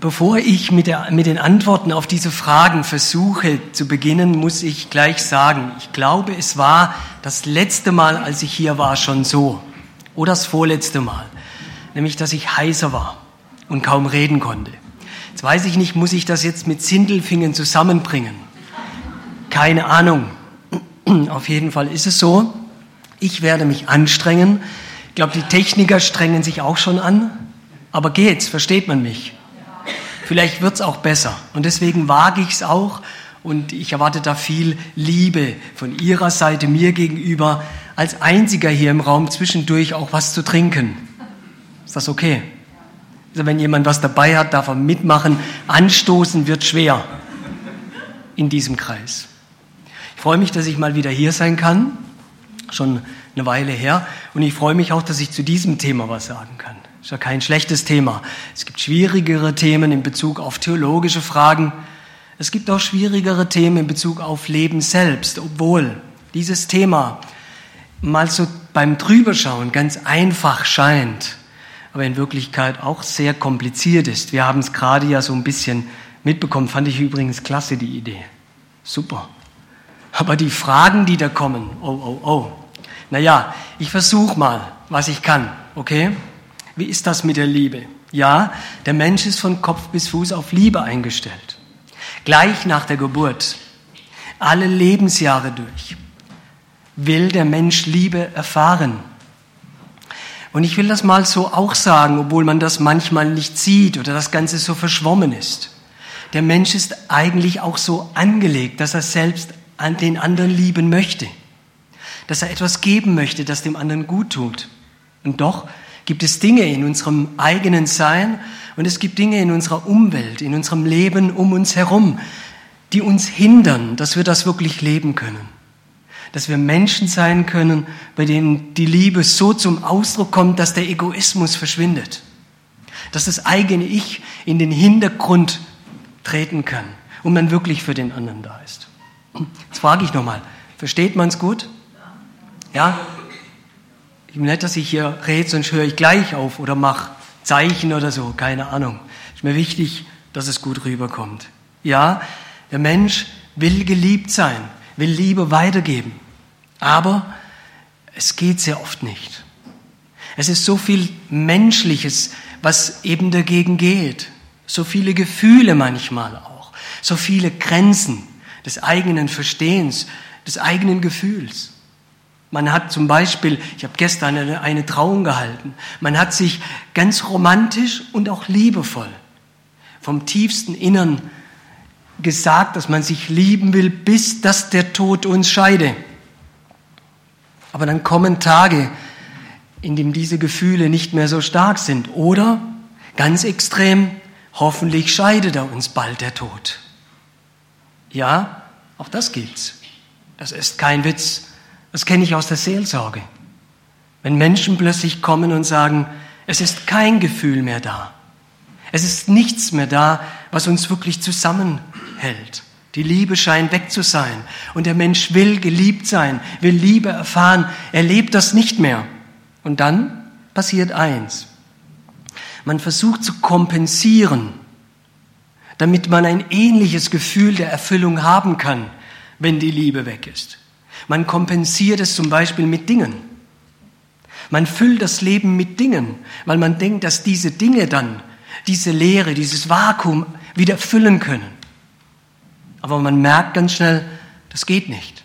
Bevor ich mit, der, mit den Antworten auf diese Fragen versuche zu beginnen, muss ich gleich sagen, ich glaube, es war das letzte Mal, als ich hier war, schon so. Oder das vorletzte Mal. Nämlich, dass ich heißer war und kaum reden konnte. Jetzt weiß ich nicht, muss ich das jetzt mit Zindelfingern zusammenbringen? Keine Ahnung. Auf jeden Fall ist es so. Ich werde mich anstrengen. Ich glaube, die Techniker strengen sich auch schon an. Aber geht's? Versteht man mich? Vielleicht wird's auch besser. Und deswegen wage ich es auch. Und ich erwarte da viel Liebe von Ihrer Seite mir gegenüber, als einziger hier im Raum zwischendurch auch was zu trinken. Ist das okay? Also wenn jemand was dabei hat, darf er mitmachen. Anstoßen wird schwer in diesem Kreis. Ich freue mich, dass ich mal wieder hier sein kann. Schon eine Weile her. Und ich freue mich auch, dass ich zu diesem Thema was sagen kann. Ist ja kein schlechtes Thema. Es gibt schwierigere Themen in Bezug auf theologische Fragen. Es gibt auch schwierigere Themen in Bezug auf Leben selbst, obwohl dieses Thema mal so beim Drüberschauen ganz einfach scheint, aber in Wirklichkeit auch sehr kompliziert ist. Wir haben es gerade ja so ein bisschen mitbekommen, fand ich übrigens klasse, die Idee. Super. Aber die Fragen, die da kommen, oh, oh, oh. Naja, ich versuche mal, was ich kann, okay? Wie ist das mit der Liebe? Ja, der Mensch ist von Kopf bis Fuß auf Liebe eingestellt. Gleich nach der Geburt, alle Lebensjahre durch, will der Mensch Liebe erfahren. Und ich will das mal so auch sagen, obwohl man das manchmal nicht sieht oder das Ganze so verschwommen ist. Der Mensch ist eigentlich auch so angelegt, dass er selbst an den anderen lieben möchte, dass er etwas geben möchte, das dem anderen gut tut. Und doch gibt es Dinge in unserem eigenen Sein und es gibt Dinge in unserer Umwelt, in unserem Leben um uns herum, die uns hindern, dass wir das wirklich leben können. Dass wir Menschen sein können, bei denen die Liebe so zum Ausdruck kommt, dass der Egoismus verschwindet. Dass das eigene Ich in den Hintergrund treten kann und man wirklich für den anderen da ist. Jetzt frage ich nochmal, versteht man es gut? Ja? Ich will nicht, dass ich hier rede, sonst höre ich gleich auf oder mache Zeichen oder so, keine Ahnung. Ist mir wichtig, dass es gut rüberkommt. Ja, der Mensch will geliebt sein, will Liebe weitergeben. Aber es geht sehr oft nicht. Es ist so viel Menschliches, was eben dagegen geht. So viele Gefühle manchmal auch. So viele Grenzen des eigenen Verstehens, des eigenen Gefühls. Man hat zum Beispiel, ich habe gestern eine, eine Trauung gehalten, man hat sich ganz romantisch und auch liebevoll vom tiefsten Innern gesagt, dass man sich lieben will, bis dass der Tod uns scheide. Aber dann kommen Tage, in denen diese Gefühle nicht mehr so stark sind. Oder, ganz extrem, hoffentlich scheidet er uns bald der Tod. Ja, auch das gibt's. Das ist kein Witz. Das kenne ich aus der Seelsorge. Wenn Menschen plötzlich kommen und sagen, es ist kein Gefühl mehr da. Es ist nichts mehr da, was uns wirklich zusammenhält. Die Liebe scheint weg zu sein. Und der Mensch will geliebt sein, will Liebe erfahren. Er lebt das nicht mehr. Und dann passiert eins. Man versucht zu kompensieren damit man ein ähnliches Gefühl der Erfüllung haben kann, wenn die Liebe weg ist. Man kompensiert es zum Beispiel mit Dingen. Man füllt das Leben mit Dingen, weil man denkt, dass diese Dinge dann diese Leere, dieses Vakuum wieder füllen können. Aber man merkt ganz schnell, das geht nicht.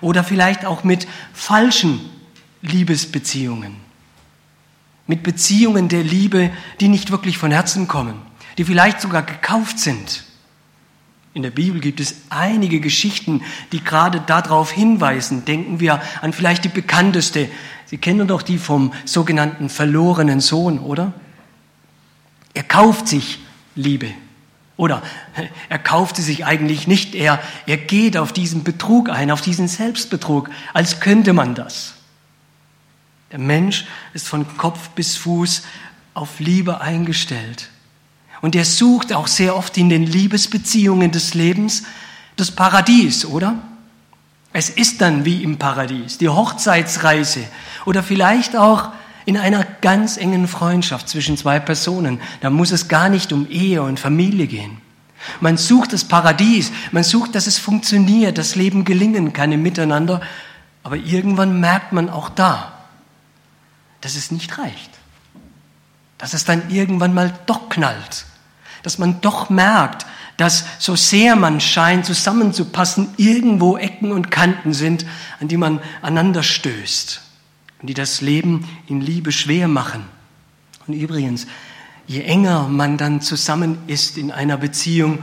Oder vielleicht auch mit falschen Liebesbeziehungen. Mit Beziehungen der Liebe, die nicht wirklich von Herzen kommen die vielleicht sogar gekauft sind. In der Bibel gibt es einige Geschichten, die gerade darauf hinweisen. Denken wir an vielleicht die bekannteste. Sie kennen doch die vom sogenannten verlorenen Sohn, oder? Er kauft sich Liebe. Oder er kauft sie sich eigentlich nicht. Er, er geht auf diesen Betrug ein, auf diesen Selbstbetrug, als könnte man das. Der Mensch ist von Kopf bis Fuß auf Liebe eingestellt. Und er sucht auch sehr oft in den Liebesbeziehungen des Lebens das Paradies, oder? Es ist dann wie im Paradies, die Hochzeitsreise oder vielleicht auch In einer ganz engen Freundschaft zwischen zwei Personen, da muss es gar nicht um Ehe und Familie gehen. Man sucht das Paradies, man sucht, dass es funktioniert, das Leben gelingen kann im Miteinander, aber irgendwann merkt man auch da, dass es nicht reicht. Dass es dann irgendwann mal doch knallt. Dass man doch merkt, dass so sehr man scheint zusammenzupassen, irgendwo Ecken und Kanten sind, an die man aneinander stößt und die das Leben in Liebe schwer machen. Und übrigens, je enger man dann zusammen ist in einer Beziehung,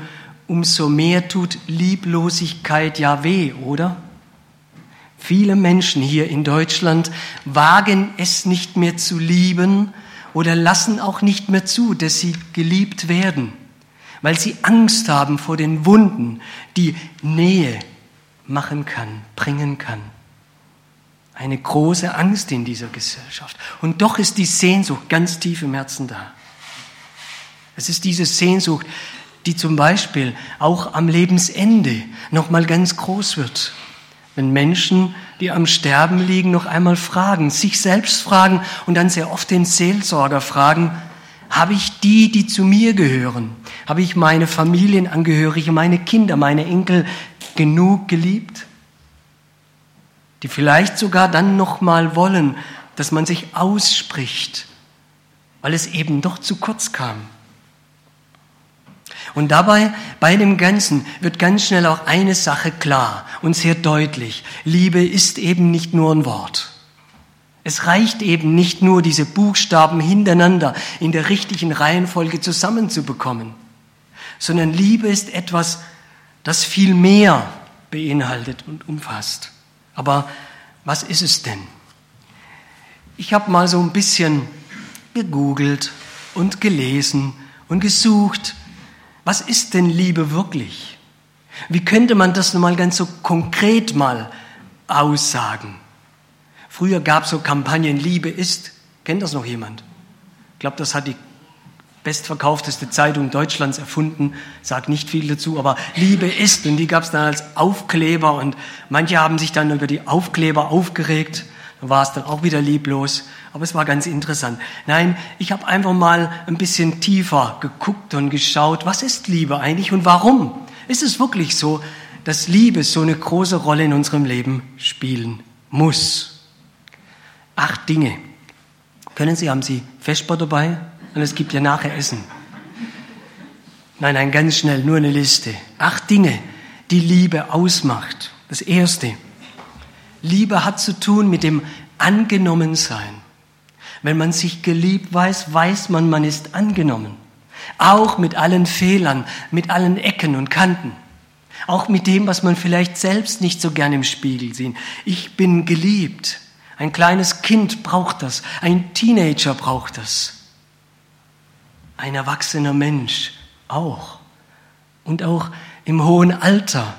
umso mehr tut Lieblosigkeit ja weh, oder? Viele Menschen hier in Deutschland wagen es nicht mehr zu lieben oder lassen auch nicht mehr zu, dass sie geliebt werden, weil sie Angst haben vor den Wunden, die Nähe machen kann, bringen kann. Eine große Angst in dieser Gesellschaft. Und doch ist die Sehnsucht ganz tief im Herzen da. Es ist diese Sehnsucht, die zum Beispiel auch am Lebensende nochmal ganz groß wird. Wenn Menschen, die am Sterben liegen, noch einmal fragen, sich selbst fragen und dann sehr oft den Seelsorger fragen, habe ich die, die zu mir gehören? Habe ich meine Familienangehörige, meine Kinder, meine Enkel genug geliebt? Die vielleicht sogar dann noch mal wollen, dass man sich ausspricht, weil es eben doch zu kurz kam. Und dabei, bei dem Ganzen, wird ganz schnell auch eine Sache klar und sehr deutlich. Liebe ist eben nicht nur ein Wort. Es reicht eben nicht nur, diese Buchstaben hintereinander in der richtigen Reihenfolge zusammenzubekommen, sondern Liebe ist etwas, das viel mehr beinhaltet und umfasst. Aber was ist es denn? Ich habe mal so ein bisschen gegoogelt und gelesen und gesucht was ist denn Liebe wirklich? Wie könnte man das mal ganz so konkret mal aussagen? Früher gab es so Kampagnen, Liebe ist. Kennt das noch jemand? Ich glaube, das hat die bestverkaufteste Zeitung Deutschlands erfunden, sagt nicht viel dazu, aber Liebe ist und die gab es dann als Aufkleber und manche haben sich dann über die Aufkleber aufgeregt war es dann auch wieder lieblos. Aber es war ganz interessant. Nein, ich habe einfach mal ein bisschen tiefer geguckt und geschaut, was ist Liebe eigentlich und warum? Ist es wirklich so, dass Liebe so eine große Rolle in unserem Leben spielen muss? Acht Dinge. Können Sie, haben Sie Vesper dabei? Und es gibt ja nachher Essen. Nein, nein, ganz schnell, nur eine Liste. Acht Dinge, die Liebe ausmacht. Das erste, Liebe hat zu tun mit dem Angenommensein. Wenn man sich geliebt weiß, weiß man, man ist angenommen. Auch mit allen Fehlern, mit allen Ecken und Kanten. Auch mit dem, was man vielleicht selbst nicht so gern im Spiegel sieht. Ich bin geliebt. Ein kleines Kind braucht das. Ein Teenager braucht das. Ein erwachsener Mensch auch. Und auch im hohen Alter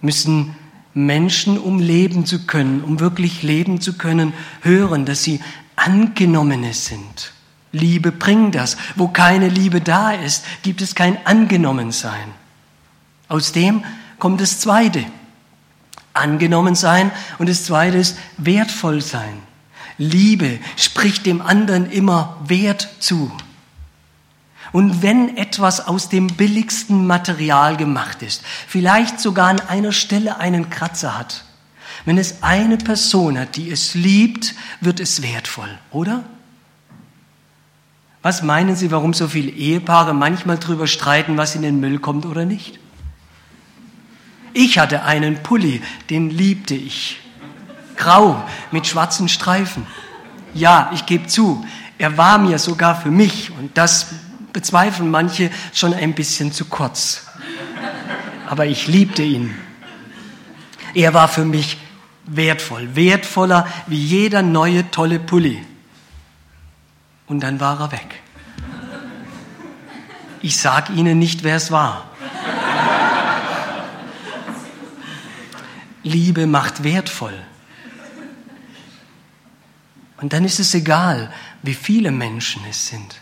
müssen Menschen, um leben zu können, um wirklich leben zu können, hören, dass sie Angenommene sind. Liebe bringt das. Wo keine Liebe da ist, gibt es kein Angenommensein. Aus dem kommt das Zweite. Angenommen sein und das Zweite ist wertvoll sein. Liebe spricht dem anderen immer Wert zu. Und wenn etwas aus dem billigsten Material gemacht ist, vielleicht sogar an einer Stelle einen Kratzer hat, wenn es eine Person hat, die es liebt, wird es wertvoll, oder? Was meinen Sie, warum so viele Ehepaare manchmal darüber streiten, was in den Müll kommt oder nicht? Ich hatte einen Pulli, den liebte ich. Grau mit schwarzen Streifen. Ja, ich gebe zu, er war mir sogar für mich und das bezweifeln manche schon ein bisschen zu kurz. Aber ich liebte ihn. Er war für mich wertvoll, wertvoller wie jeder neue tolle Pulli. Und dann war er weg. Ich sage Ihnen nicht, wer es war. Liebe macht wertvoll. Und dann ist es egal, wie viele Menschen es sind.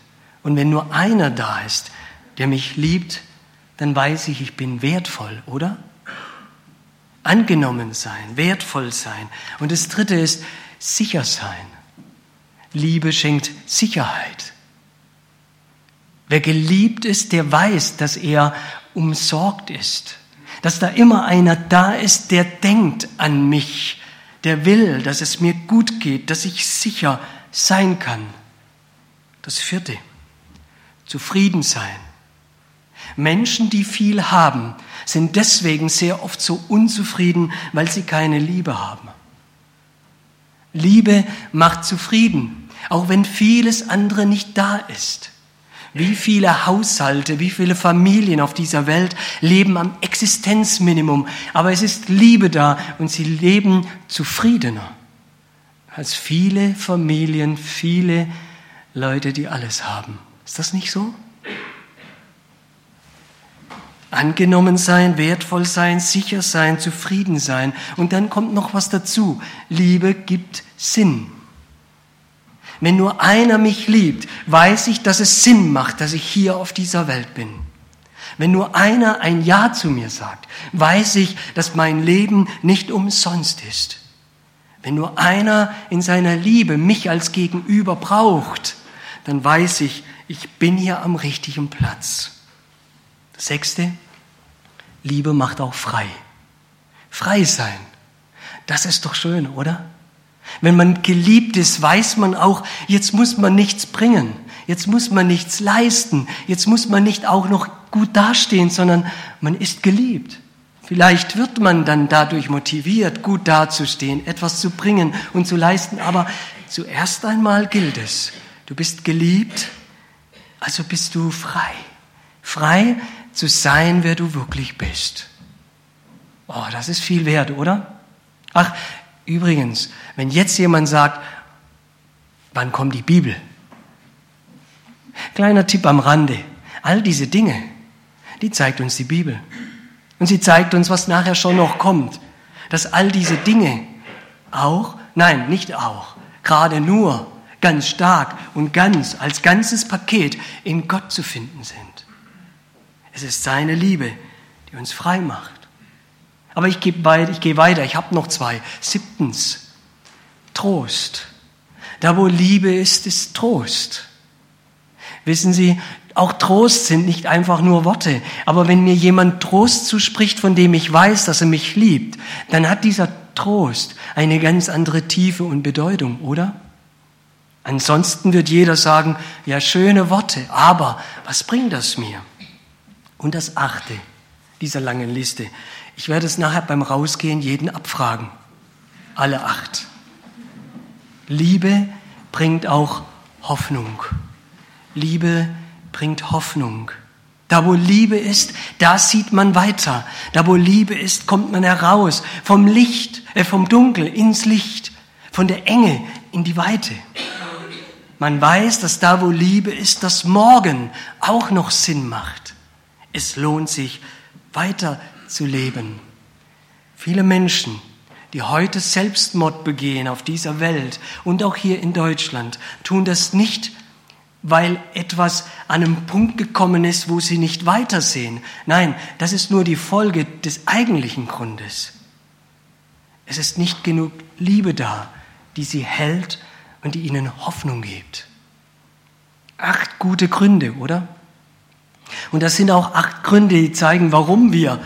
Und wenn nur einer da ist, der mich liebt, dann weiß ich, ich bin wertvoll, oder? Angenommen sein, wertvoll sein. Und das dritte ist sicher sein. Liebe schenkt Sicherheit. Wer geliebt ist, der weiß, dass er umsorgt ist, dass da immer einer da ist, der denkt an mich, der will, dass es mir gut geht, dass ich sicher sein kann. Das vierte, zufrieden sein. Menschen, die viel haben, sind deswegen sehr oft so unzufrieden, weil sie keine Liebe haben. Liebe macht zufrieden, auch wenn vieles andere nicht da ist. Wie viele Haushalte, wie viele Familien auf dieser Welt leben am Existenzminimum, aber es ist Liebe da und sie leben zufriedener als viele Familien, viele Leute, die alles haben. Ist das nicht so? Angenommen sein, wertvoll sein, sicher sein, zufrieden sein. Und dann kommt noch was dazu. Liebe gibt Sinn. Wenn nur einer mich liebt, weiß ich, dass es Sinn macht, dass ich hier auf dieser Welt bin. Wenn nur einer ein Ja zu mir sagt, weiß ich, dass mein Leben nicht umsonst ist. Wenn nur einer in seiner Liebe mich als Gegenüber braucht, dann weiß ich, ich bin hier am richtigen Platz. Das sechste, Liebe macht auch frei. Frei sein. Das ist doch schön, oder? Wenn man geliebt ist, weiß man auch, jetzt muss man nichts bringen, jetzt muss man nichts leisten, jetzt muss man nicht auch noch gut dastehen, sondern man ist geliebt. Vielleicht wird man dann dadurch motiviert, gut dazustehen, etwas zu bringen und zu leisten, aber zuerst einmal gilt es, du bist geliebt, also bist du frei. Frei zu sein, wer du wirklich bist. Oh, das ist viel wert, oder? Ach, Übrigens, wenn jetzt jemand sagt, wann kommt die Bibel? Kleiner Tipp am Rande. All diese Dinge, die zeigt uns die Bibel. Und sie zeigt uns, was nachher schon noch kommt. Dass all diese Dinge auch, nein, nicht auch, gerade nur ganz stark und ganz als ganzes Paket in Gott zu finden sind. Es ist seine Liebe, die uns frei macht. Aber ich gehe weiter, ich, gehe weiter. ich habe noch zwei. Siebtens, Trost. Da, wo Liebe ist, ist Trost. Wissen Sie, auch Trost sind nicht einfach nur Worte. Aber wenn mir jemand Trost zuspricht, von dem ich weiß, dass er mich liebt, dann hat dieser Trost eine ganz andere Tiefe und Bedeutung, oder? Ansonsten wird jeder sagen, ja, schöne Worte, aber was bringt das mir? Und das achte dieser langen Liste. Ich werde es nachher beim Rausgehen jeden abfragen. Alle acht. Liebe bringt auch Hoffnung. Liebe bringt Hoffnung. Da wo Liebe ist, da sieht man weiter. Da wo Liebe ist, kommt man heraus vom Licht, äh, vom Dunkel ins Licht, von der Enge in die Weite. Man weiß, dass da wo Liebe ist, das Morgen auch noch Sinn macht. Es lohnt sich weiter zu leben. Viele Menschen, die heute Selbstmord begehen auf dieser Welt und auch hier in Deutschland, tun das nicht, weil etwas an einem Punkt gekommen ist, wo sie nicht weitersehen. Nein, das ist nur die Folge des eigentlichen Grundes. Es ist nicht genug Liebe da, die sie hält und die ihnen Hoffnung gibt. Acht gute Gründe, oder? Und das sind auch acht Gründe, die zeigen, warum wir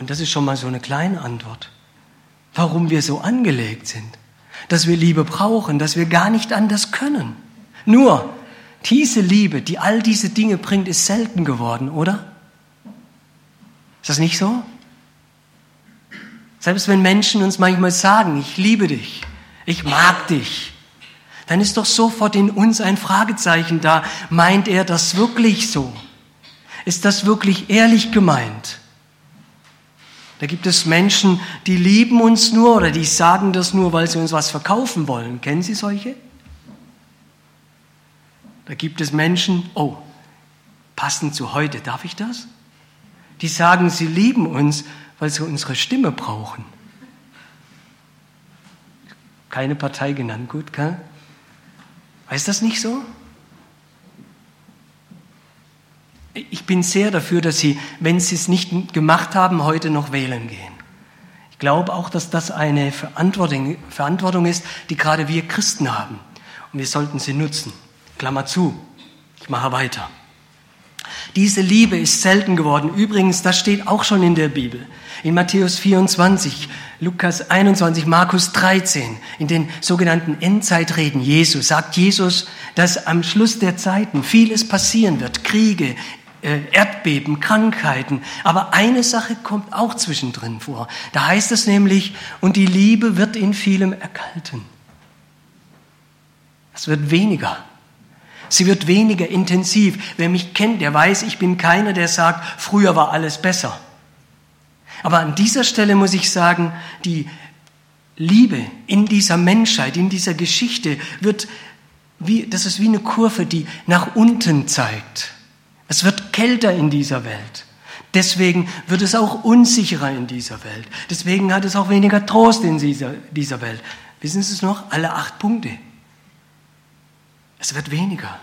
und das ist schon mal so eine kleine Antwort. Warum wir so angelegt sind. Dass wir Liebe brauchen, dass wir gar nicht anders können. Nur, diese Liebe, die all diese Dinge bringt, ist selten geworden, oder? Ist das nicht so? Selbst wenn Menschen uns manchmal sagen, ich liebe dich, ich mag dich, dann ist doch sofort in uns ein Fragezeichen da. Meint er das wirklich so? Ist das wirklich ehrlich gemeint? Da gibt es Menschen, die lieben uns nur oder die sagen das nur, weil sie uns was verkaufen wollen. Kennen Sie solche? Da gibt es Menschen, oh, passend zu heute, darf ich das? Die sagen, sie lieben uns, weil sie unsere Stimme brauchen. Keine Partei genannt, gut, gell? Weiß das nicht so? ich bin sehr dafür, dass Sie, wenn Sie es nicht gemacht haben, heute noch wählen gehen. Ich glaube auch, dass das eine Verantwortung, Verantwortung ist, die gerade wir Christen haben. und wir sollten sie nutzen. Klammer zu. Ich mache weiter. Diese Liebe ist selten geworden. Übrigens, das steht auch schon in der Bibel. In Matthäus 24, Lukas 21, Markus 13, in den sogenannten Endzeitreden Jesu, sagt Jesus, dass am Schluss der Zeiten vieles passieren wird. Kriege, äh, Erdbeben, Krankheiten. Aber eine Sache kommt auch zwischendrin vor. Da heißt es nämlich, und die Liebe wird in vielem erkalten. Es wird weniger. Sie wird weniger intensiv. Wer mich kennt, der weiß, ich bin keiner, der sagt, früher war alles besser. Aber an dieser Stelle muss ich sagen, die Liebe in dieser Menschheit, in dieser Geschichte wird wie, das ist wie eine Kurve, die nach unten zeigt. Es wird kälter in dieser Welt. Deswegen wird es auch unsicherer in dieser Welt. Deswegen hat es auch weniger Trost in dieser, dieser Welt. Wissen Sie es noch? Alle acht Punkte. Es wird weniger.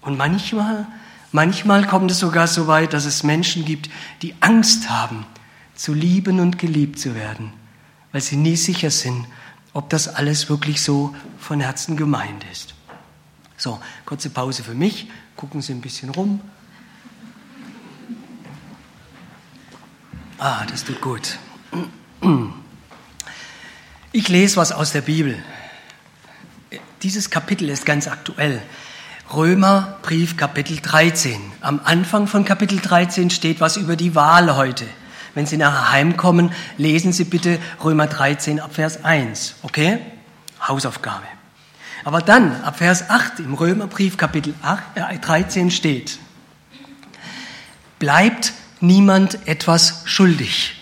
Und manchmal, manchmal kommt es sogar so weit, dass es Menschen gibt, die Angst haben, zu lieben und geliebt zu werden, weil sie nie sicher sind, ob das alles wirklich so von Herzen gemeint ist. So, kurze Pause für mich. Gucken Sie ein bisschen rum. Ah, das tut gut. Ich lese was aus der Bibel. Dieses Kapitel ist ganz aktuell. Römerbrief Kapitel 13. Am Anfang von Kapitel 13 steht was über die Wahl heute. Wenn Sie nachher heimkommen, lesen Sie bitte Römer 13 ab Vers 1. Okay? Hausaufgabe. Aber dann, ab Vers 8 im Römerbrief Kapitel 8, äh, 13 steht, bleibt niemand etwas schuldig.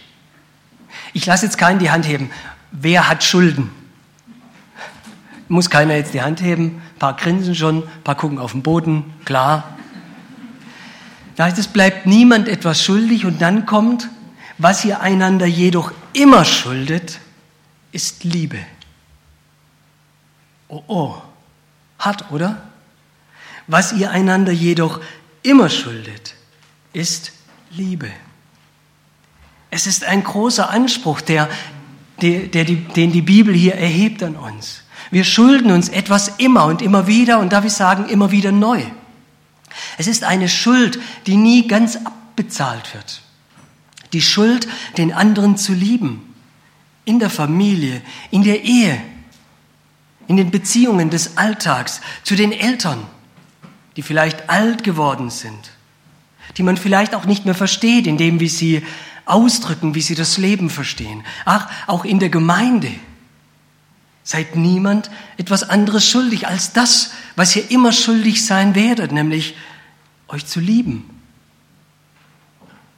Ich lasse jetzt keinen die Hand heben. Wer hat Schulden? muss keiner jetzt die Hand heben, paar grinsen schon, ein paar gucken auf den Boden, klar. Da heißt es, bleibt niemand etwas schuldig und dann kommt, was ihr einander jedoch immer schuldet, ist Liebe. Oh, oh, hart, oder? Was ihr einander jedoch immer schuldet, ist Liebe. Es ist ein großer Anspruch, der, der, der, den die Bibel hier erhebt an uns. Wir schulden uns etwas immer und immer wieder und darf ich sagen, immer wieder neu. Es ist eine Schuld, die nie ganz abbezahlt wird. Die Schuld, den anderen zu lieben. In der Familie, in der Ehe, in den Beziehungen des Alltags, zu den Eltern, die vielleicht alt geworden sind, die man vielleicht auch nicht mehr versteht, indem wir sie ausdrücken, wie sie das Leben verstehen. Ach, auch in der Gemeinde Seid niemand etwas anderes schuldig als das, was ihr immer schuldig sein werdet, nämlich euch zu lieben.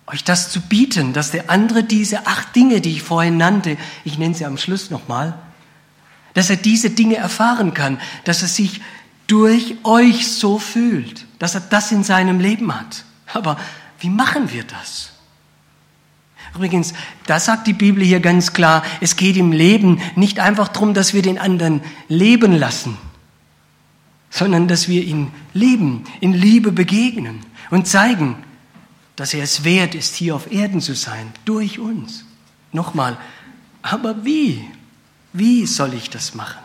Euch das zu bieten, dass der andere diese acht Dinge, die ich vorhin nannte, ich nenne sie am Schluss nochmal, dass er diese Dinge erfahren kann, dass er sich durch euch so fühlt, dass er das in seinem Leben hat. Aber wie machen wir das? Übrigens, da sagt die Bibel hier ganz klar, es geht im Leben nicht einfach darum, dass wir den anderen leben lassen, sondern dass wir ihn lieben, in Liebe begegnen und zeigen, dass er es wert ist, hier auf Erden zu sein, durch uns. Nochmal, aber wie? Wie soll ich das machen?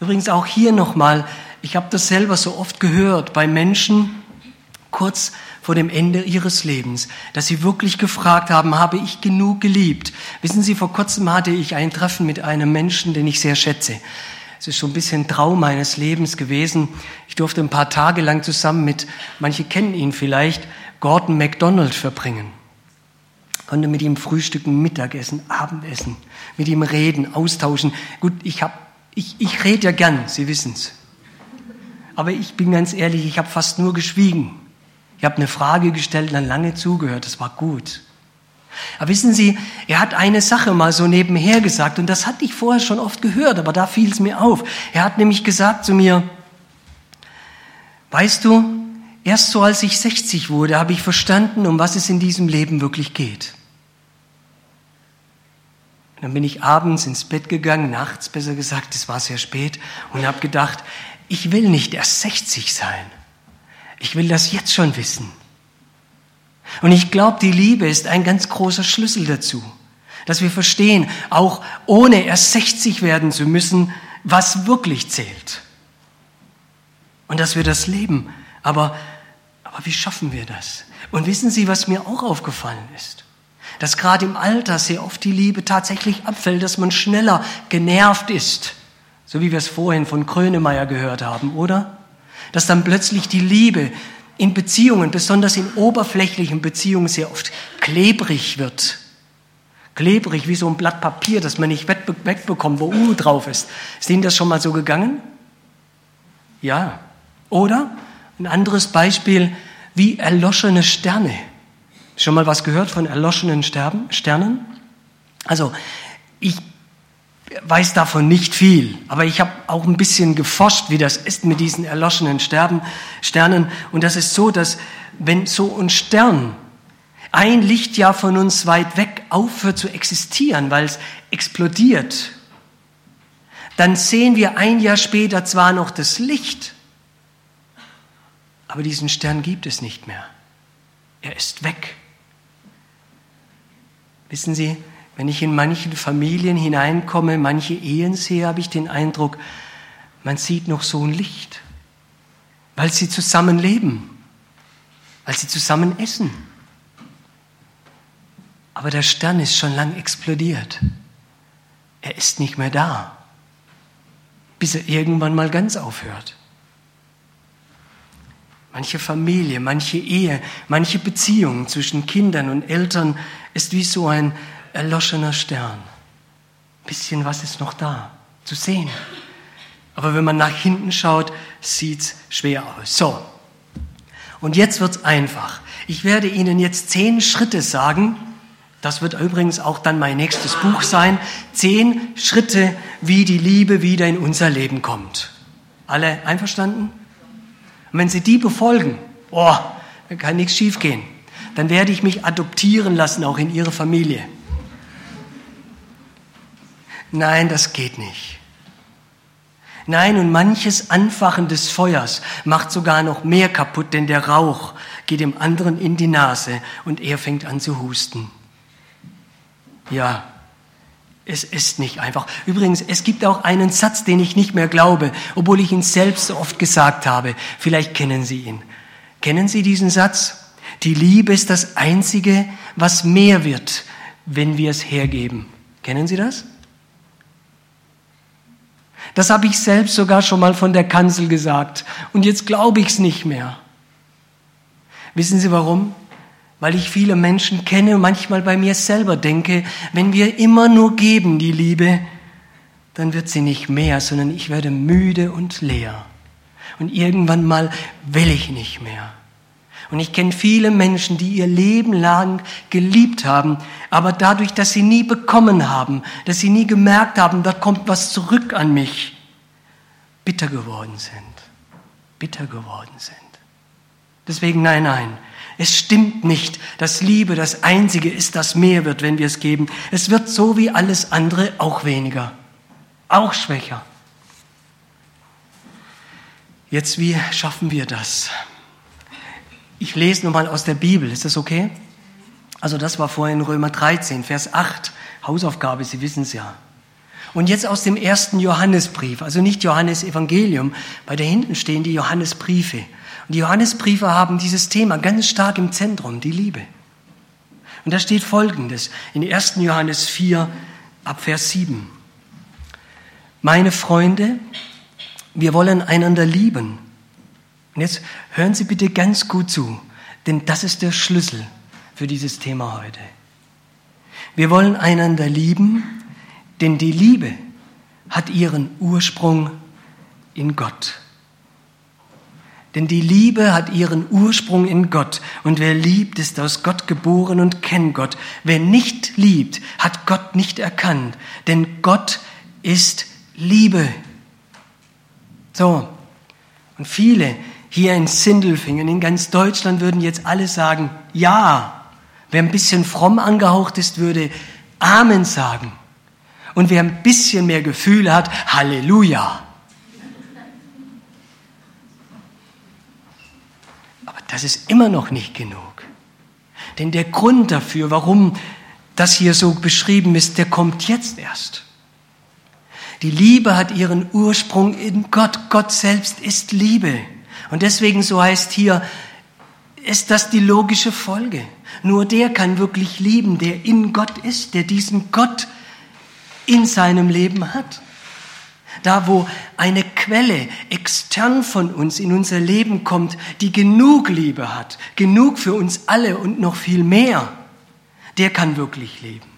Übrigens auch hier nochmal, ich habe das selber so oft gehört bei Menschen kurz vor dem Ende ihres Lebens, dass sie wirklich gefragt haben, habe ich genug geliebt? Wissen Sie, vor kurzem hatte ich ein Treffen mit einem Menschen, den ich sehr schätze. Es ist schon ein bisschen Traum meines Lebens gewesen. Ich durfte ein paar Tage lang zusammen mit, manche kennen ihn vielleicht, Gordon MacDonald verbringen. Konnte mit ihm frühstücken, Mittagessen, Abendessen, mit ihm reden, austauschen. Gut, ich hab, ich, ich rede ja gern, Sie wissen's. Aber ich bin ganz ehrlich, ich habe fast nur geschwiegen. Ich habe eine Frage gestellt und dann lange zugehört. Das war gut. Aber wissen Sie, er hat eine Sache mal so nebenher gesagt und das hatte ich vorher schon oft gehört, aber da fiel es mir auf. Er hat nämlich gesagt zu mir, weißt du, erst so als ich 60 wurde, habe ich verstanden, um was es in diesem Leben wirklich geht. Dann bin ich abends ins Bett gegangen, nachts besser gesagt, es war sehr spät, und habe gedacht, ich will nicht erst 60 sein. Ich will das jetzt schon wissen. Und ich glaube, die Liebe ist ein ganz großer Schlüssel dazu, dass wir verstehen, auch ohne erst 60 werden zu müssen, was wirklich zählt. Und dass wir das leben. Aber, aber wie schaffen wir das? Und wissen Sie, was mir auch aufgefallen ist? Dass gerade im Alter sehr oft die Liebe tatsächlich abfällt, dass man schneller genervt ist. So wie wir es vorhin von Krönemeyer gehört haben, oder? Dass dann plötzlich die Liebe in Beziehungen, besonders in oberflächlichen Beziehungen, sehr oft klebrig wird. Klebrig wie so ein Blatt Papier, das man nicht wegbekommt, wo U drauf ist. Ist Ihnen das schon mal so gegangen? Ja. Oder ein anderes Beispiel wie erloschene Sterne. Schon mal was gehört von erloschenen Sternen? Also ich weiß davon nicht viel, aber ich habe auch ein bisschen geforscht, wie das ist mit diesen erloschenen Sterben, Sternen. Und das ist so, dass wenn so ein Stern ein Lichtjahr von uns weit weg aufhört zu existieren, weil es explodiert, dann sehen wir ein Jahr später zwar noch das Licht, aber diesen Stern gibt es nicht mehr. Er ist weg. Wissen Sie, wenn ich in manchen Familien hineinkomme, manche Ehen sehe, habe ich den Eindruck, man sieht noch so ein Licht, weil sie zusammen leben, weil sie zusammen essen. Aber der Stern ist schon lang explodiert. Er ist nicht mehr da, bis er irgendwann mal ganz aufhört. Manche Familie, manche Ehe, manche Beziehung zwischen Kindern und Eltern ist wie so ein erloschener Stern. Ein bisschen was ist noch da zu sehen. Aber wenn man nach hinten schaut, sieht es schwer aus. So, und jetzt wird es einfach. Ich werde Ihnen jetzt zehn Schritte sagen. Das wird übrigens auch dann mein nächstes Buch sein. Zehn Schritte, wie die Liebe wieder in unser Leben kommt. Alle einverstanden? Und wenn Sie die befolgen, oh, dann kann nichts schiefgehen. Dann werde ich mich adoptieren lassen, auch in Ihre Familie. Nein, das geht nicht. Nein, und manches Anfachen des Feuers macht sogar noch mehr kaputt, denn der Rauch geht dem anderen in die Nase und er fängt an zu husten. Ja, es ist nicht einfach. Übrigens, es gibt auch einen Satz, den ich nicht mehr glaube, obwohl ich ihn selbst so oft gesagt habe. Vielleicht kennen Sie ihn. Kennen Sie diesen Satz? Die Liebe ist das Einzige, was mehr wird, wenn wir es hergeben. Kennen Sie das? Das habe ich selbst sogar schon mal von der Kanzel gesagt. Und jetzt glaube ich es nicht mehr. Wissen Sie warum? Weil ich viele Menschen kenne und manchmal bei mir selber denke, wenn wir immer nur geben, die Liebe, dann wird sie nicht mehr, sondern ich werde müde und leer. Und irgendwann mal will ich nicht mehr. Und ich kenne viele Menschen, die ihr Leben lang geliebt haben, aber dadurch, dass sie nie bekommen haben, dass sie nie gemerkt haben, da kommt was zurück an mich, bitter geworden sind. Bitter geworden sind. Deswegen nein, nein. Es stimmt nicht, dass Liebe das Einzige ist, das mehr wird, wenn wir es geben. Es wird so wie alles andere auch weniger, auch schwächer. Jetzt, wie schaffen wir das? Ich lese nochmal aus der Bibel, ist das okay? Also das war vorhin Römer 13, Vers 8, Hausaufgabe, Sie wissen es ja. Und jetzt aus dem ersten Johannesbrief, also nicht Johannes Evangelium, weil da hinten stehen die Johannesbriefe. Und die Johannesbriefe haben dieses Thema ganz stark im Zentrum, die Liebe. Und da steht Folgendes in 1. Johannes 4 ab Vers 7. Meine Freunde, wir wollen einander lieben und jetzt hören Sie bitte ganz gut zu, denn das ist der Schlüssel für dieses Thema heute. Wir wollen einander lieben, denn die Liebe hat ihren Ursprung in Gott. Denn die Liebe hat ihren Ursprung in Gott. Und wer liebt, ist aus Gott geboren und kennt Gott. Wer nicht liebt, hat Gott nicht erkannt. Denn Gott ist Liebe. So. Und viele hier in Sindelfingen, in ganz Deutschland würden jetzt alle sagen, ja. Wer ein bisschen fromm angehaucht ist, würde Amen sagen. Und wer ein bisschen mehr Gefühl hat, Halleluja. Aber das ist immer noch nicht genug. Denn der Grund dafür, warum das hier so beschrieben ist, der kommt jetzt erst. Die Liebe hat ihren Ursprung in Gott. Gott selbst ist Liebe. Und deswegen, so heißt hier, ist das die logische Folge. Nur der kann wirklich lieben, der in Gott ist, der diesen Gott in seinem Leben hat. Da, wo eine Quelle extern von uns in unser Leben kommt, die genug Liebe hat, genug für uns alle und noch viel mehr, der kann wirklich leben.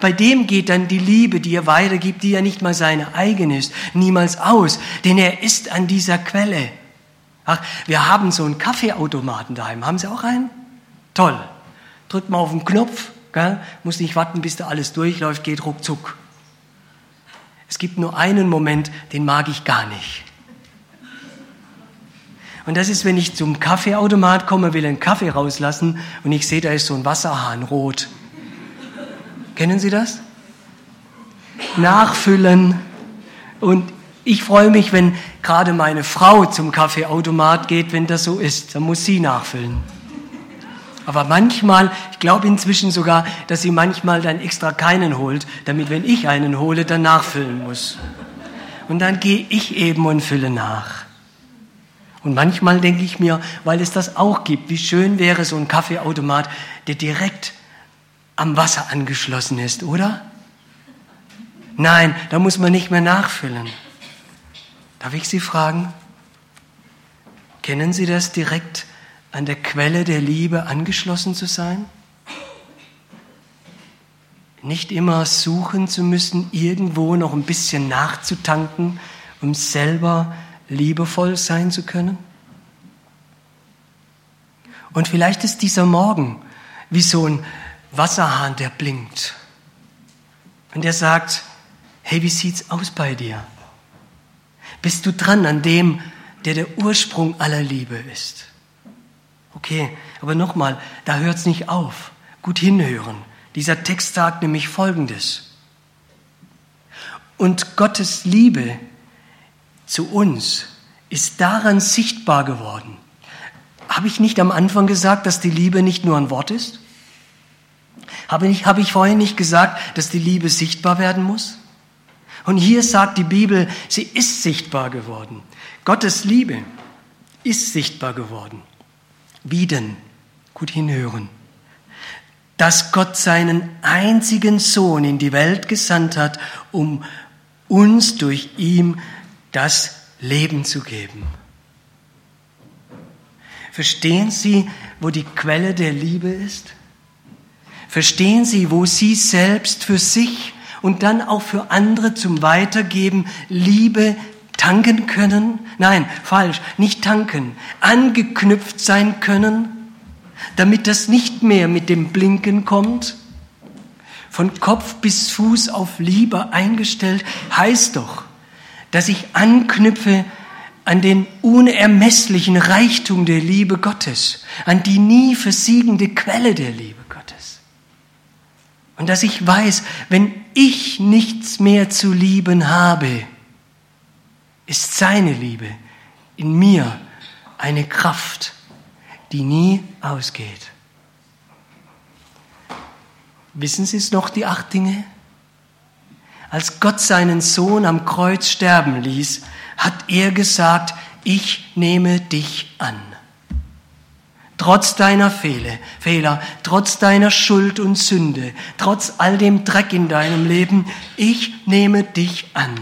Bei dem geht dann die Liebe, die er weitergibt, die ja nicht mal seine eigene ist, niemals aus, denn er ist an dieser Quelle. Ach, wir haben so einen Kaffeeautomaten daheim. Haben Sie auch einen? Toll. Drückt mal auf den Knopf, gell? muss nicht warten, bis da alles durchläuft, geht ruckzuck. Es gibt nur einen Moment, den mag ich gar nicht. Und das ist, wenn ich zum Kaffeeautomat komme, will einen Kaffee rauslassen und ich sehe, da ist so ein Wasserhahn rot. Kennen Sie das? Nachfüllen. Und ich freue mich, wenn gerade meine Frau zum Kaffeeautomat geht, wenn das so ist. Dann muss sie nachfüllen. Aber manchmal, ich glaube inzwischen sogar, dass sie manchmal dann extra keinen holt, damit wenn ich einen hole, dann nachfüllen muss. Und dann gehe ich eben und fülle nach. Und manchmal denke ich mir, weil es das auch gibt, wie schön wäre so ein Kaffeeautomat, der direkt am Wasser angeschlossen ist, oder? Nein, da muss man nicht mehr nachfüllen. Darf ich Sie fragen, kennen Sie das direkt an der Quelle der Liebe angeschlossen zu sein? Nicht immer suchen zu müssen, irgendwo noch ein bisschen nachzutanken, um selber liebevoll sein zu können? Und vielleicht ist dieser Morgen wie so ein Wasserhahn, der blinkt. Und der sagt, hey, wie sieht's aus bei dir? Bist du dran an dem, der der Ursprung aller Liebe ist? Okay, aber nochmal, da hört es nicht auf. Gut hinhören. Dieser Text sagt nämlich Folgendes. Und Gottes Liebe zu uns ist daran sichtbar geworden. Habe ich nicht am Anfang gesagt, dass die Liebe nicht nur ein Wort ist? Habe ich, habe ich vorhin nicht gesagt, dass die Liebe sichtbar werden muss? Und hier sagt die Bibel, sie ist sichtbar geworden. Gottes Liebe ist sichtbar geworden. Wie denn? Gut hinhören. Dass Gott seinen einzigen Sohn in die Welt gesandt hat, um uns durch ihn das Leben zu geben. Verstehen Sie, wo die Quelle der Liebe ist? Verstehen Sie, wo Sie selbst für sich und dann auch für andere zum Weitergeben Liebe tanken können? Nein, falsch, nicht tanken, angeknüpft sein können, damit das nicht mehr mit dem Blinken kommt? Von Kopf bis Fuß auf Liebe eingestellt, heißt doch, dass ich anknüpfe an den unermesslichen Reichtum der Liebe Gottes, an die nie versiegende Quelle der Liebe. Und dass ich weiß, wenn ich nichts mehr zu lieben habe, ist seine Liebe in mir eine Kraft, die nie ausgeht. Wissen Sie es noch, die acht Dinge? Als Gott seinen Sohn am Kreuz sterben ließ, hat er gesagt, ich nehme dich an. Trotz deiner Fehler, trotz deiner Schuld und Sünde, trotz all dem Dreck in deinem Leben, ich nehme dich an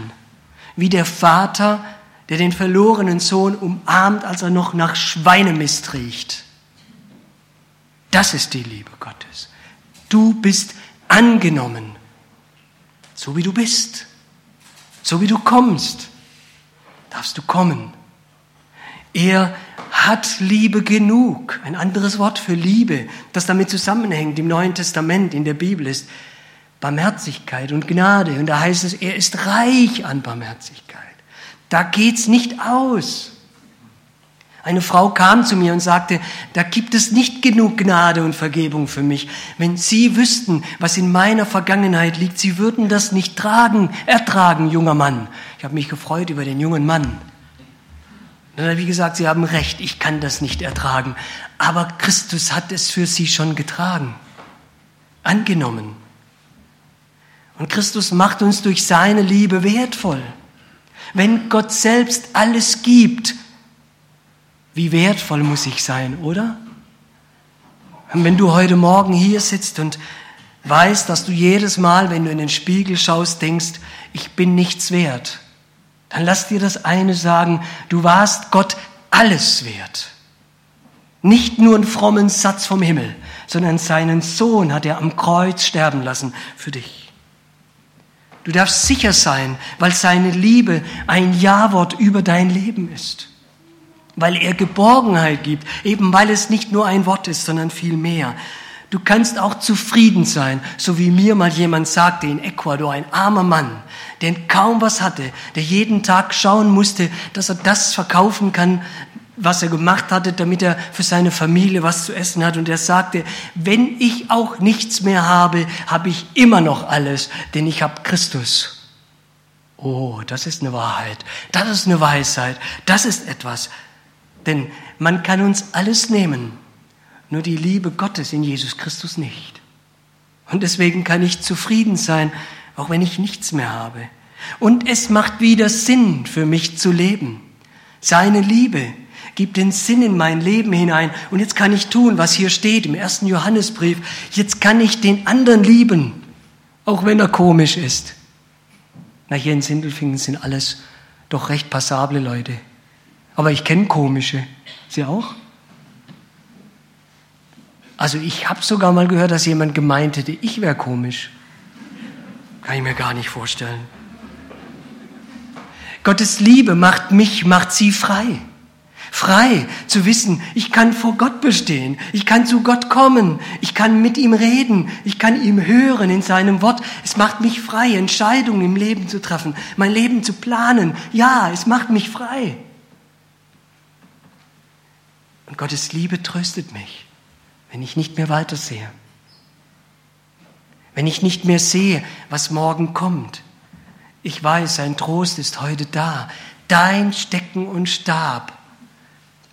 wie der Vater, der den verlorenen Sohn umarmt, als er noch nach Schweinemist riecht. Das ist die Liebe Gottes. Du bist angenommen, so wie du bist, so wie du kommst, darfst du kommen. Er hat Liebe genug. Ein anderes Wort für Liebe, das damit zusammenhängt im Neuen Testament, in der Bibel ist Barmherzigkeit und Gnade. Und da heißt es, er ist reich an Barmherzigkeit. Da geht's nicht aus. Eine Frau kam zu mir und sagte, da gibt es nicht genug Gnade und Vergebung für mich. Wenn Sie wüssten, was in meiner Vergangenheit liegt, Sie würden das nicht tragen, ertragen, junger Mann. Ich habe mich gefreut über den jungen Mann. Wie gesagt, Sie haben recht, ich kann das nicht ertragen. Aber Christus hat es für Sie schon getragen, angenommen. Und Christus macht uns durch seine Liebe wertvoll. Wenn Gott selbst alles gibt, wie wertvoll muss ich sein, oder? Und wenn du heute Morgen hier sitzt und weißt, dass du jedes Mal, wenn du in den Spiegel schaust, denkst, ich bin nichts wert, dann lass dir das eine sagen, du warst Gott alles wert. Nicht nur einen frommen Satz vom Himmel, sondern seinen Sohn hat er am Kreuz sterben lassen für dich. Du darfst sicher sein, weil seine Liebe ein Ja-Wort über dein Leben ist. Weil er Geborgenheit gibt, eben weil es nicht nur ein Wort ist, sondern viel mehr. Du kannst auch zufrieden sein, so wie mir mal jemand sagte in Ecuador, ein armer Mann, der kaum was hatte, der jeden Tag schauen musste, dass er das verkaufen kann, was er gemacht hatte, damit er für seine Familie was zu essen hat. Und er sagte, wenn ich auch nichts mehr habe, habe ich immer noch alles, denn ich habe Christus. Oh, das ist eine Wahrheit. Das ist eine Weisheit. Das ist etwas. Denn man kann uns alles nehmen, nur die Liebe Gottes in Jesus Christus nicht. Und deswegen kann ich zufrieden sein, auch wenn ich nichts mehr habe. Und es macht wieder Sinn für mich zu leben. Seine Liebe gibt den Sinn in mein Leben hinein. Und jetzt kann ich tun, was hier steht im ersten Johannesbrief. Jetzt kann ich den anderen lieben, auch wenn er komisch ist. Na, hier in Sindelfingen sind alles doch recht passable Leute. Aber ich kenne komische. Sie auch? Also ich habe sogar mal gehört, dass jemand gemeint hätte, ich wäre komisch. Kann ich mir gar nicht vorstellen. Gottes Liebe macht mich, macht sie frei. Frei zu wissen, ich kann vor Gott bestehen, ich kann zu Gott kommen, ich kann mit ihm reden, ich kann ihm hören in seinem Wort. Es macht mich frei, Entscheidungen im Leben zu treffen, mein Leben zu planen. Ja, es macht mich frei. Und Gottes Liebe tröstet mich, wenn ich nicht mehr weitersehe. Wenn ich nicht mehr sehe, was morgen kommt. Ich weiß, sein Trost ist heute da. Dein Stecken und Stab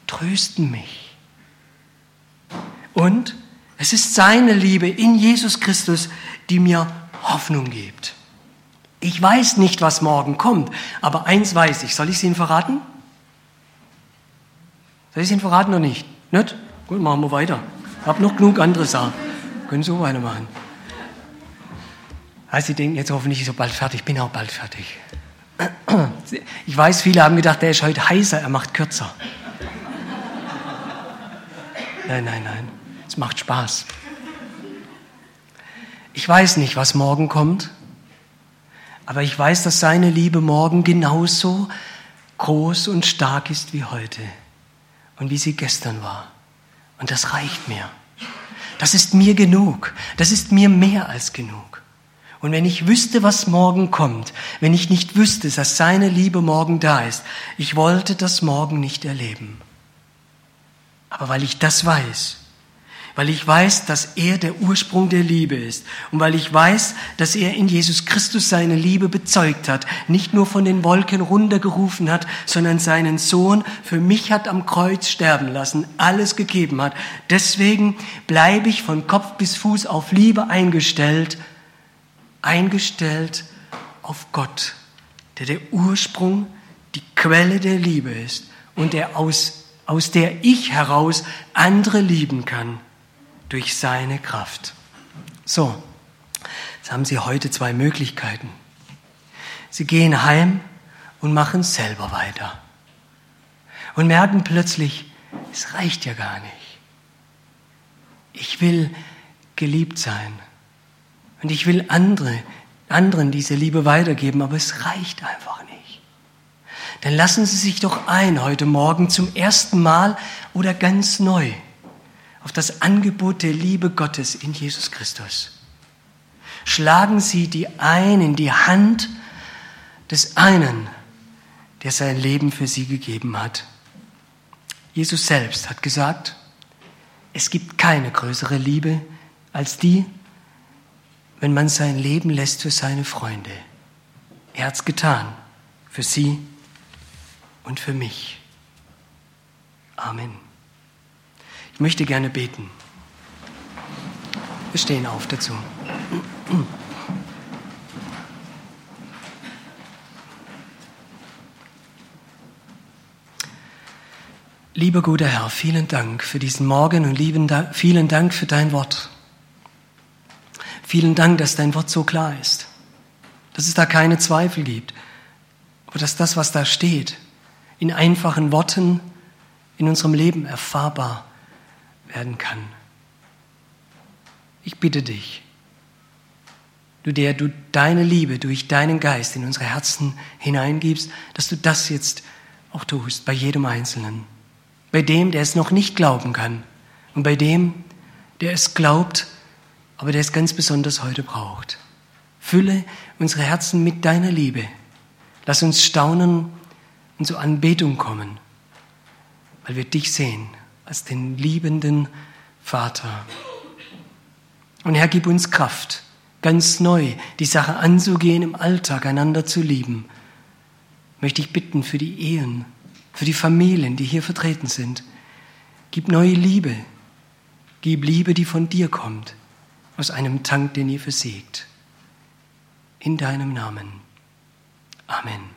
trösten mich. Und es ist seine Liebe in Jesus Christus, die mir Hoffnung gibt. Ich weiß nicht, was morgen kommt, aber eins weiß ich. Soll ich es Ihnen verraten? Soll ich es Ihnen verraten oder nicht? Nicht? Gut, machen wir weiter. Habe noch genug andere Sachen. Können so weitermachen. Also Sie denken jetzt hoffentlich ist er bald fertig. Ich bin auch bald fertig. Ich weiß, viele haben gedacht, der ist heute heißer, er macht kürzer. Nein, nein, nein. Es macht Spaß. Ich weiß nicht, was morgen kommt, aber ich weiß, dass seine Liebe morgen genauso groß und stark ist wie heute und wie sie gestern war. Und das reicht mir. Das ist mir genug. Das ist mir mehr als genug. Und wenn ich wüsste, was morgen kommt, wenn ich nicht wüsste, dass seine Liebe morgen da ist, ich wollte das morgen nicht erleben. Aber weil ich das weiß, weil ich weiß, dass er der Ursprung der Liebe ist und weil ich weiß, dass er in Jesus Christus seine Liebe bezeugt hat, nicht nur von den Wolken runtergerufen hat, sondern seinen Sohn für mich hat am Kreuz sterben lassen, alles gegeben hat. Deswegen bleibe ich von Kopf bis Fuß auf Liebe eingestellt, eingestellt auf Gott, der der Ursprung, die Quelle der Liebe ist und der aus, aus der ich heraus andere lieben kann durch seine Kraft. So, jetzt haben Sie heute zwei Möglichkeiten. Sie gehen heim und machen selber weiter und merken plötzlich, es reicht ja gar nicht. Ich will geliebt sein und ich will andere, anderen diese Liebe weitergeben, aber es reicht einfach nicht. Dann lassen Sie sich doch ein heute Morgen zum ersten Mal oder ganz neu auf das Angebot der Liebe Gottes in Jesus Christus. Schlagen Sie die ein in die Hand des einen, der sein Leben für Sie gegeben hat. Jesus selbst hat gesagt, es gibt keine größere Liebe als die, wenn man sein Leben lässt für seine Freunde. Er hat es getan, für Sie und für mich. Amen. Ich möchte gerne beten. Wir stehen auf dazu. Lieber guter Herr, vielen Dank für diesen Morgen und lieben Dank, vielen Dank für dein Wort. Vielen Dank, dass dein Wort so klar ist, dass es da keine Zweifel gibt, aber dass das, was da steht, in einfachen Worten in unserem Leben erfahrbar ist werden kann. Ich bitte dich, du der du deine Liebe durch deinen Geist in unsere Herzen hineingibst, dass du das jetzt auch tust bei jedem Einzelnen bei dem, der es noch nicht glauben kann und bei dem, der es glaubt, aber der es ganz besonders heute braucht. Fülle unsere Herzen mit deiner Liebe. Lass uns staunen und zur Anbetung kommen, weil wir dich sehen als den liebenden Vater. Und Herr, gib uns Kraft, ganz neu die Sache anzugehen, im Alltag einander zu lieben. Möchte ich bitten für die Ehen, für die Familien, die hier vertreten sind. Gib neue Liebe. Gib Liebe, die von dir kommt, aus einem Tank, den ihr versiegt. In deinem Namen. Amen.